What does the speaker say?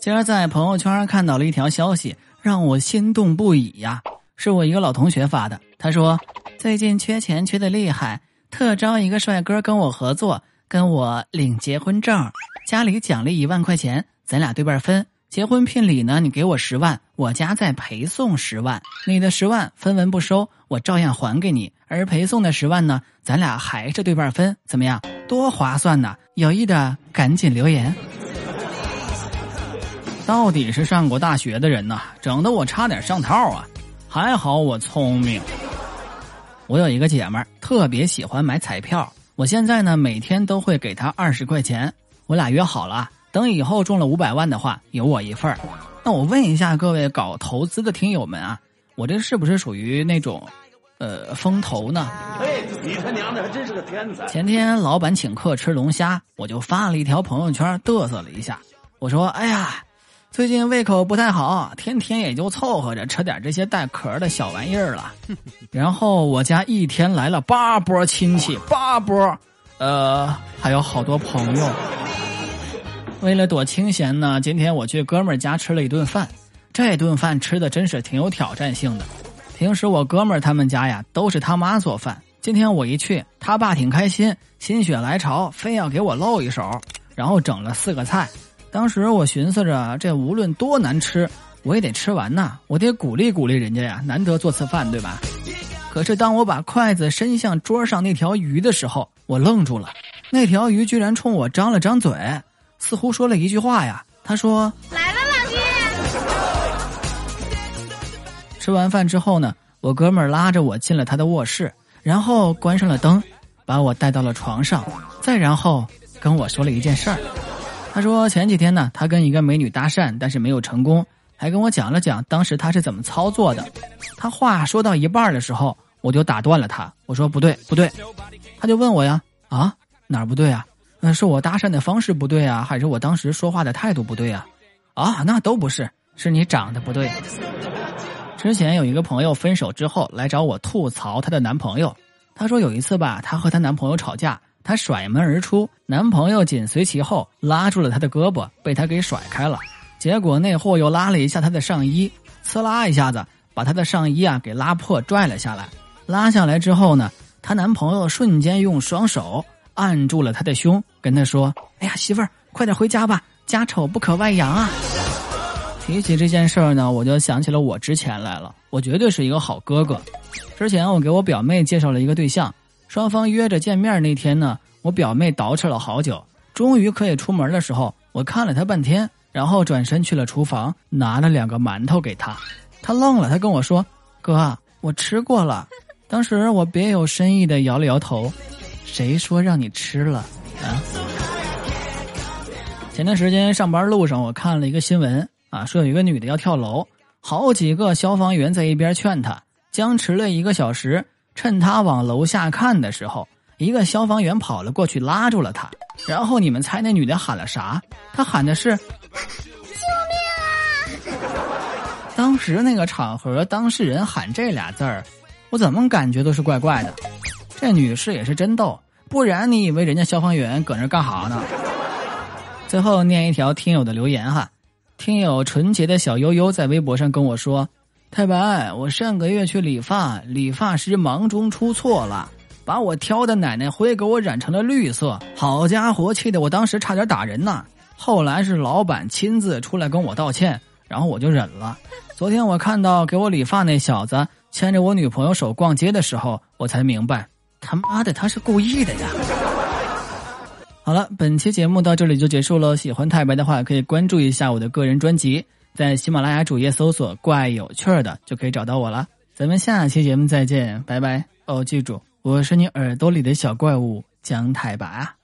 今儿在朋友圈看到了一条消息，让我心动不已呀！是我一个老同学发的，他说最近缺钱缺的厉害，特招一个帅哥跟我合作，跟我领结婚证，家里奖励一万块钱，咱俩对半分。结婚聘礼呢，你给我十万，我家再陪送十万，你的十万分文不收，我照样还给你。而陪送的十万呢，咱俩还是对半分，怎么样？多划算呢！有意的赶紧留言。到底是上过大学的人呐，整得我差点上套啊！还好我聪明。我有一个姐们儿特别喜欢买彩票，我现在呢每天都会给她二十块钱，我俩约好了。等以后中了五百万的话，有我一份儿。那我问一下各位搞投资的听友们啊，我这是不是属于那种，呃，风投呢？嘿，你他娘的还真是个天才！前天老板请客吃龙虾，我就发了一条朋友圈嘚瑟了一下，我说：“哎呀，最近胃口不太好，天天也就凑合着吃点这些带壳的小玩意儿了。”然后我家一天来了八波亲戚，八波，呃，还有好多朋友。为了躲清闲呢，今天我去哥们儿家吃了一顿饭，这顿饭吃的真是挺有挑战性的。平时我哥们儿他们家呀都是他妈做饭，今天我一去，他爸挺开心，心血来潮，非要给我露一手，然后整了四个菜。当时我寻思着，这无论多难吃，我也得吃完呐，我得鼓励鼓励人家呀，难得做次饭，对吧？可是当我把筷子伸向桌上那条鱼的时候，我愣住了，那条鱼居然冲我张了张嘴。似乎说了一句话呀，他说：“来了，老弟。”吃完饭之后呢，我哥们儿拉着我进了他的卧室，然后关上了灯，把我带到了床上，再然后跟我说了一件事儿。他说前几天呢，他跟一个美女搭讪，但是没有成功，还跟我讲了讲当时他是怎么操作的。他话说到一半的时候，我就打断了他，我说不对不对，他就问我呀啊哪儿不对啊？那是我搭讪的方式不对啊，还是我当时说话的态度不对啊？啊，那都不是，是你长得不对。之前有一个朋友分手之后来找我吐槽她的男朋友，她说有一次吧，她和她男朋友吵架，她甩门而出，男朋友紧随其后拉住了她的胳膊，被她给甩开了。结果那货又拉了一下她的上衣，呲啦一下子把她的上衣啊给拉破，拽了下来。拉下来之后呢，她男朋友瞬间用双手。按住了他的胸，跟他说：“哎呀，媳妇儿，快点回家吧，家丑不可外扬啊！”提起这件事儿呢，我就想起了我之前来了，我绝对是一个好哥哥。之前我给我表妹介绍了一个对象，双方约着见面那天呢，我表妹捯饬了好久，终于可以出门的时候，我看了她半天，然后转身去了厨房，拿了两个馒头给她。她愣了，她跟我说：“哥，我吃过了。”当时我别有深意的摇了摇头。谁说让你吃了啊？前段时间上班路上，我看了一个新闻啊，说有一个女的要跳楼，好几个消防员在一边劝她，僵持了一个小时。趁他往楼下看的时候，一个消防员跑了过去拉住了他。然后你们猜那女的喊了啥？她喊的是：“救命啊！”当时那个场合，当事人喊这俩字儿，我怎么感觉都是怪怪的。这女士也是真逗，不然你以为人家消防员搁那干哈呢？最后念一条听友的留言哈，听友纯洁的小悠悠在微博上跟我说：“太白，我上个月去理发，理发师忙中出错了，把我挑的奶奶灰给我染成了绿色，好家伙，气得我当时差点打人呐！后来是老板亲自出来跟我道歉，然后我就忍了。昨天我看到给我理发那小子牵着我女朋友手逛街的时候，我才明白。”他妈的，他是故意的呀！好了，本期节目到这里就结束了。喜欢太白的话，可以关注一下我的个人专辑，在喜马拉雅主页搜索“怪有趣儿的”就可以找到我了。咱们下期节目再见，拜拜！哦，记住，我是你耳朵里的小怪物，姜太白。